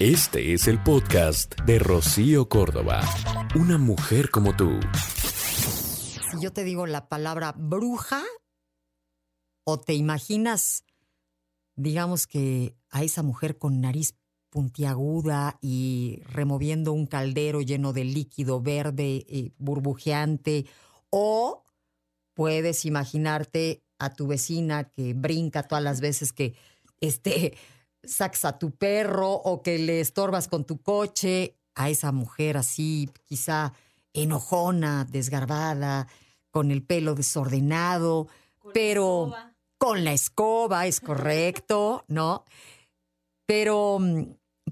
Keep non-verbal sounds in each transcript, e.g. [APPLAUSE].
Este es el podcast de Rocío Córdoba. Una mujer como tú. Si yo te digo la palabra bruja, o te imaginas, digamos que a esa mujer con nariz puntiaguda y removiendo un caldero lleno de líquido verde y burbujeante, o puedes imaginarte a tu vecina que brinca todas las veces que este, sacas a tu perro o que le estorbas con tu coche, a esa mujer así, quizá enojona, desgarbada, con el pelo desordenado, pero con la escoba, es correcto, [LAUGHS] ¿no? Pero,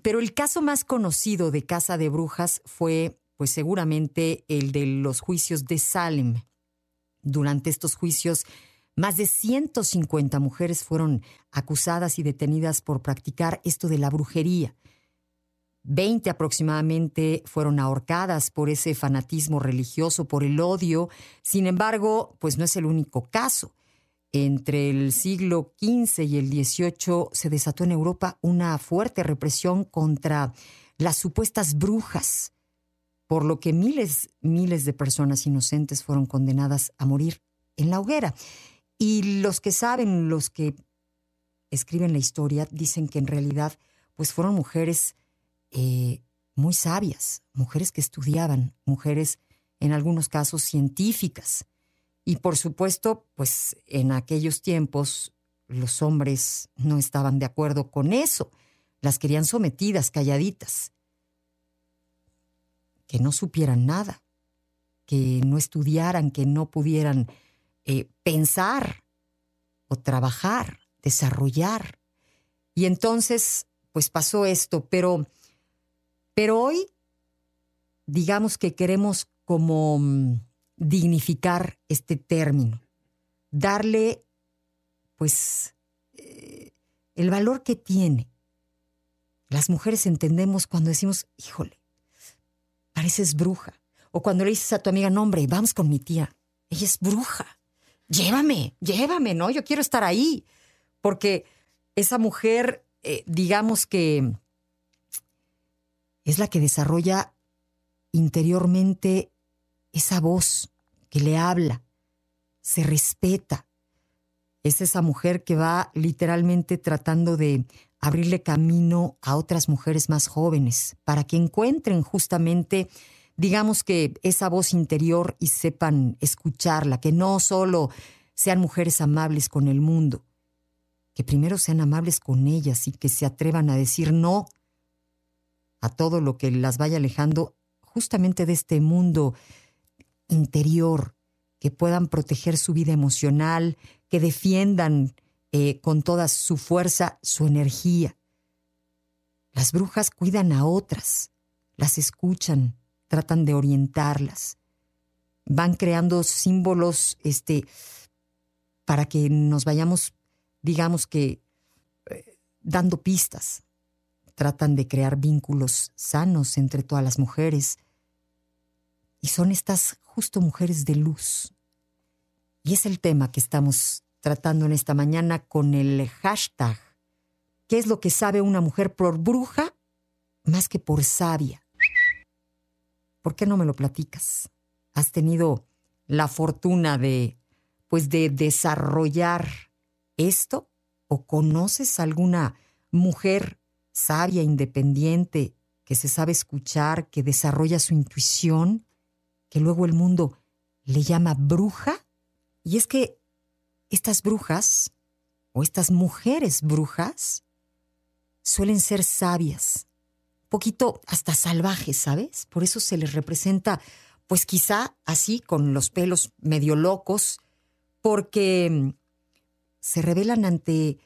pero el caso más conocido de Casa de Brujas fue, pues seguramente, el de los juicios de Salem. Durante estos juicios, más de 150 mujeres fueron acusadas y detenidas por practicar esto de la brujería. 20 aproximadamente fueron ahorcadas por ese fanatismo religioso, por el odio. Sin embargo, pues no es el único caso. Entre el siglo XV y el XVIII se desató en Europa una fuerte represión contra las supuestas brujas, por lo que miles, miles de personas inocentes fueron condenadas a morir en la hoguera. Y los que saben, los que escriben la historia, dicen que en realidad pues fueron mujeres eh, muy sabias, mujeres que estudiaban, mujeres en algunos casos científicas. Y por supuesto, pues en aquellos tiempos los hombres no estaban de acuerdo con eso, las querían sometidas, calladitas, que no supieran nada, que no estudiaran, que no pudieran eh, pensar o trabajar, desarrollar. Y entonces, pues pasó esto, pero, pero hoy, digamos que queremos como mm, dignificar este término, darle, pues, eh, el valor que tiene. Las mujeres entendemos cuando decimos, híjole, pareces bruja. O cuando le dices a tu amiga, no, hombre, vamos con mi tía, ella es bruja llévame, llévame, ¿no? Yo quiero estar ahí. Porque esa mujer, eh, digamos que es la que desarrolla interiormente esa voz que le habla, se respeta. Es esa mujer que va literalmente tratando de abrirle camino a otras mujeres más jóvenes para que encuentren justamente digamos que esa voz interior y sepan escucharla, que no solo sean mujeres amables con el mundo, que primero sean amables con ellas y que se atrevan a decir no a todo lo que las vaya alejando justamente de este mundo interior, que puedan proteger su vida emocional, que defiendan eh, con toda su fuerza su energía. Las brujas cuidan a otras, las escuchan, tratan de orientarlas. Van creando símbolos este, para que nos vayamos, digamos que, eh, dando pistas. Tratan de crear vínculos sanos entre todas las mujeres. Y son estas justo mujeres de luz. Y es el tema que estamos tratando en esta mañana con el hashtag. ¿Qué es lo que sabe una mujer por bruja más que por sabia? ¿Por qué no me lo platicas? ¿Has tenido la fortuna de, pues, de desarrollar esto? ¿O conoces alguna mujer sabia, independiente, que se sabe escuchar, que desarrolla su intuición, que luego el mundo le llama bruja? Y es que estas brujas, o estas mujeres brujas, suelen ser sabias, poquito hasta salvajes, ¿sabes? Por eso se les representa, pues quizá así, con los pelos medio locos, porque mm, se revelan ante,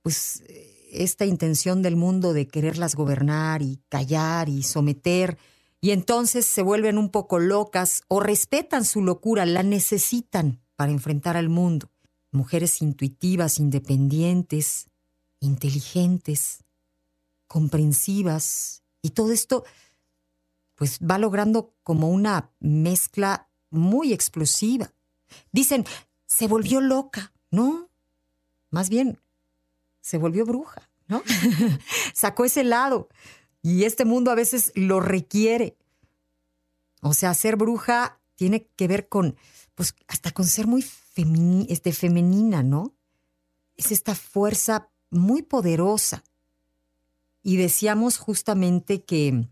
pues, esta intención del mundo de quererlas gobernar y callar y someter, y entonces se vuelven un poco locas o respetan su locura, la necesitan para enfrentar al mundo. Mujeres intuitivas, independientes, inteligentes, comprensivas y todo esto, pues va logrando como una mezcla muy explosiva. Dicen, se volvió loca, ¿no? Más bien, se volvió bruja, ¿no? [LAUGHS] Sacó ese lado Y este mundo a veces lo requiere. O sea, ser bruja tiene que ver con, pues hasta con ser muy este, femenina, ¿no? Es esta fuerza muy poderosa. Y decíamos justamente que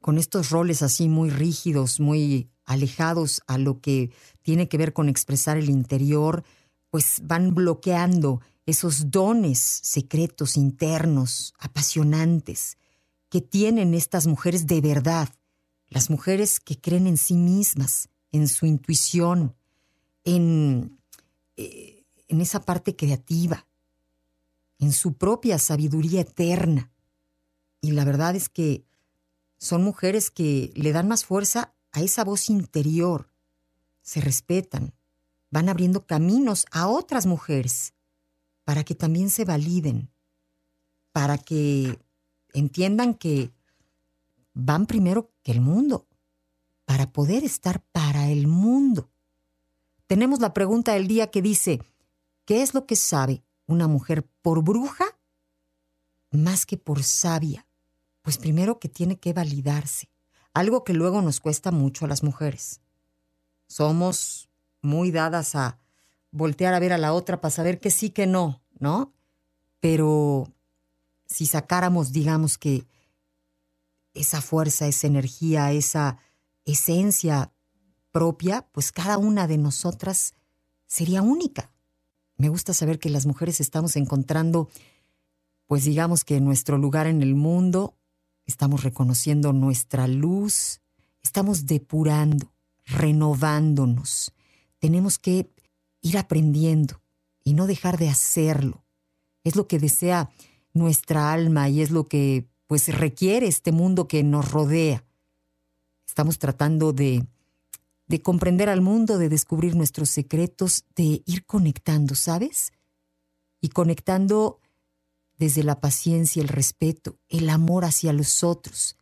con estos roles así muy rígidos, muy alejados a lo que tiene que ver con expresar el interior, pues van bloqueando esos dones secretos internos, apasionantes, que tienen estas mujeres de verdad, las mujeres que creen en sí mismas, en su intuición, en, eh, en esa parte creativa, en su propia sabiduría eterna. Y la verdad es que son mujeres que le dan más fuerza a esa voz interior, se respetan, van abriendo caminos a otras mujeres para que también se validen, para que entiendan que van primero que el mundo, para poder estar para el mundo. Tenemos la pregunta del día que dice, ¿qué es lo que sabe una mujer por bruja más que por sabia? Pues primero que tiene que validarse, algo que luego nos cuesta mucho a las mujeres. Somos muy dadas a voltear a ver a la otra para saber que sí, que no, ¿no? Pero si sacáramos, digamos que esa fuerza, esa energía, esa esencia propia, pues cada una de nosotras sería única. Me gusta saber que las mujeres estamos encontrando, pues digamos que nuestro lugar en el mundo, estamos reconociendo nuestra luz, estamos depurando, renovándonos. Tenemos que ir aprendiendo y no dejar de hacerlo. Es lo que desea nuestra alma y es lo que pues requiere este mundo que nos rodea. Estamos tratando de, de comprender al mundo, de descubrir nuestros secretos, de ir conectando, ¿sabes? Y conectando desde la paciencia, el respeto, el amor hacia los otros.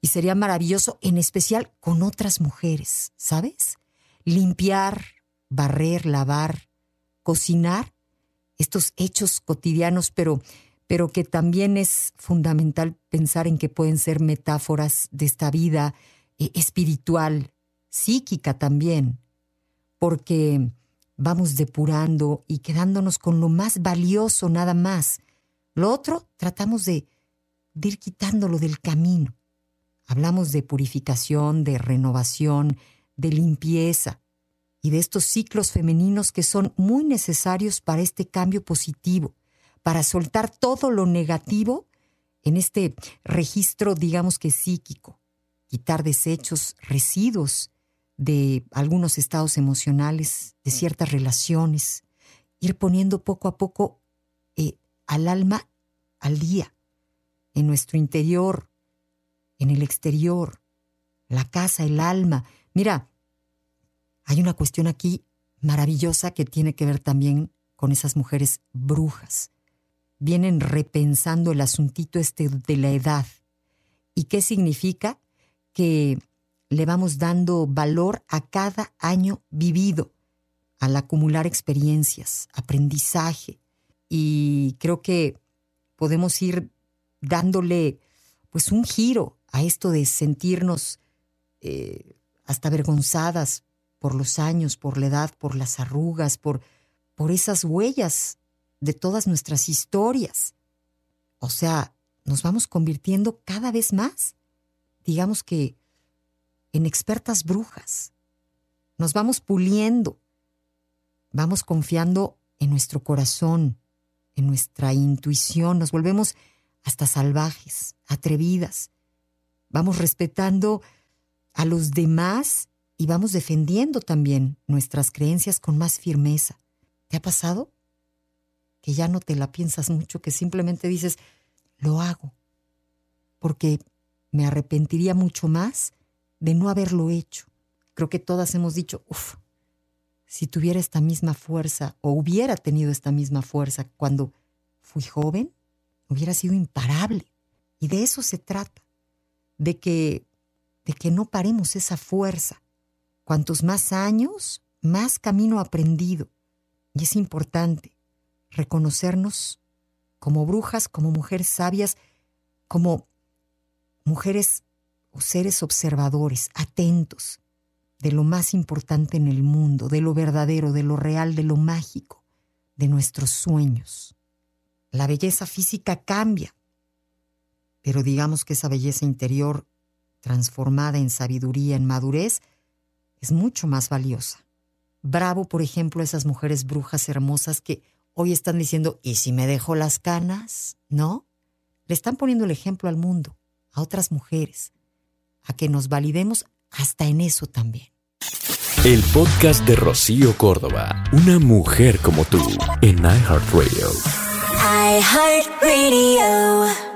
Y sería maravilloso, en especial con otras mujeres, ¿sabes? Limpiar, barrer, lavar, cocinar, estos hechos cotidianos, pero, pero que también es fundamental pensar en que pueden ser metáforas de esta vida eh, espiritual, psíquica también, porque vamos depurando y quedándonos con lo más valioso nada más. Lo otro tratamos de, de ir quitándolo del camino. Hablamos de purificación, de renovación, de limpieza, y de estos ciclos femeninos que son muy necesarios para este cambio positivo, para soltar todo lo negativo en este registro, digamos que psíquico, quitar desechos, residuos de algunos estados emocionales, de ciertas relaciones, ir poniendo poco a poco eh, al alma al día, en nuestro interior, en el exterior, la casa, el alma. Mira, hay una cuestión aquí maravillosa que tiene que ver también con esas mujeres brujas. Vienen repensando el asuntito este de la edad. ¿Y qué significa? Que le vamos dando valor a cada año vivido, al acumular experiencias, aprendizaje. Y creo que podemos ir dándole pues un giro a esto de sentirnos eh, hasta avergonzadas por los años, por la edad, por las arrugas, por, por esas huellas de todas nuestras historias. O sea, nos vamos convirtiendo cada vez más, digamos que, en expertas brujas. Nos vamos puliendo, vamos confiando en nuestro corazón, en nuestra intuición, nos volvemos hasta salvajes, atrevidas. Vamos respetando a los demás y vamos defendiendo también nuestras creencias con más firmeza. ¿Te ha pasado? Que ya no te la piensas mucho, que simplemente dices, lo hago, porque me arrepentiría mucho más de no haberlo hecho. Creo que todas hemos dicho, uff, si tuviera esta misma fuerza o hubiera tenido esta misma fuerza cuando fui joven, hubiera sido imparable. Y de eso se trata, de que, de que no paremos esa fuerza, Cuantos más años, más camino aprendido. Y es importante reconocernos como brujas, como mujeres sabias, como mujeres o seres observadores, atentos de lo más importante en el mundo, de lo verdadero, de lo real, de lo mágico, de nuestros sueños. La belleza física cambia, pero digamos que esa belleza interior, transformada en sabiduría, en madurez, es mucho más valiosa. Bravo, por ejemplo, a esas mujeres brujas hermosas que hoy están diciendo, ¿y si me dejo las canas? ¿No? Le están poniendo el ejemplo al mundo, a otras mujeres, a que nos validemos hasta en eso también. El podcast de Rocío Córdoba, una mujer como tú, en iHeartRadio. iHeartRadio.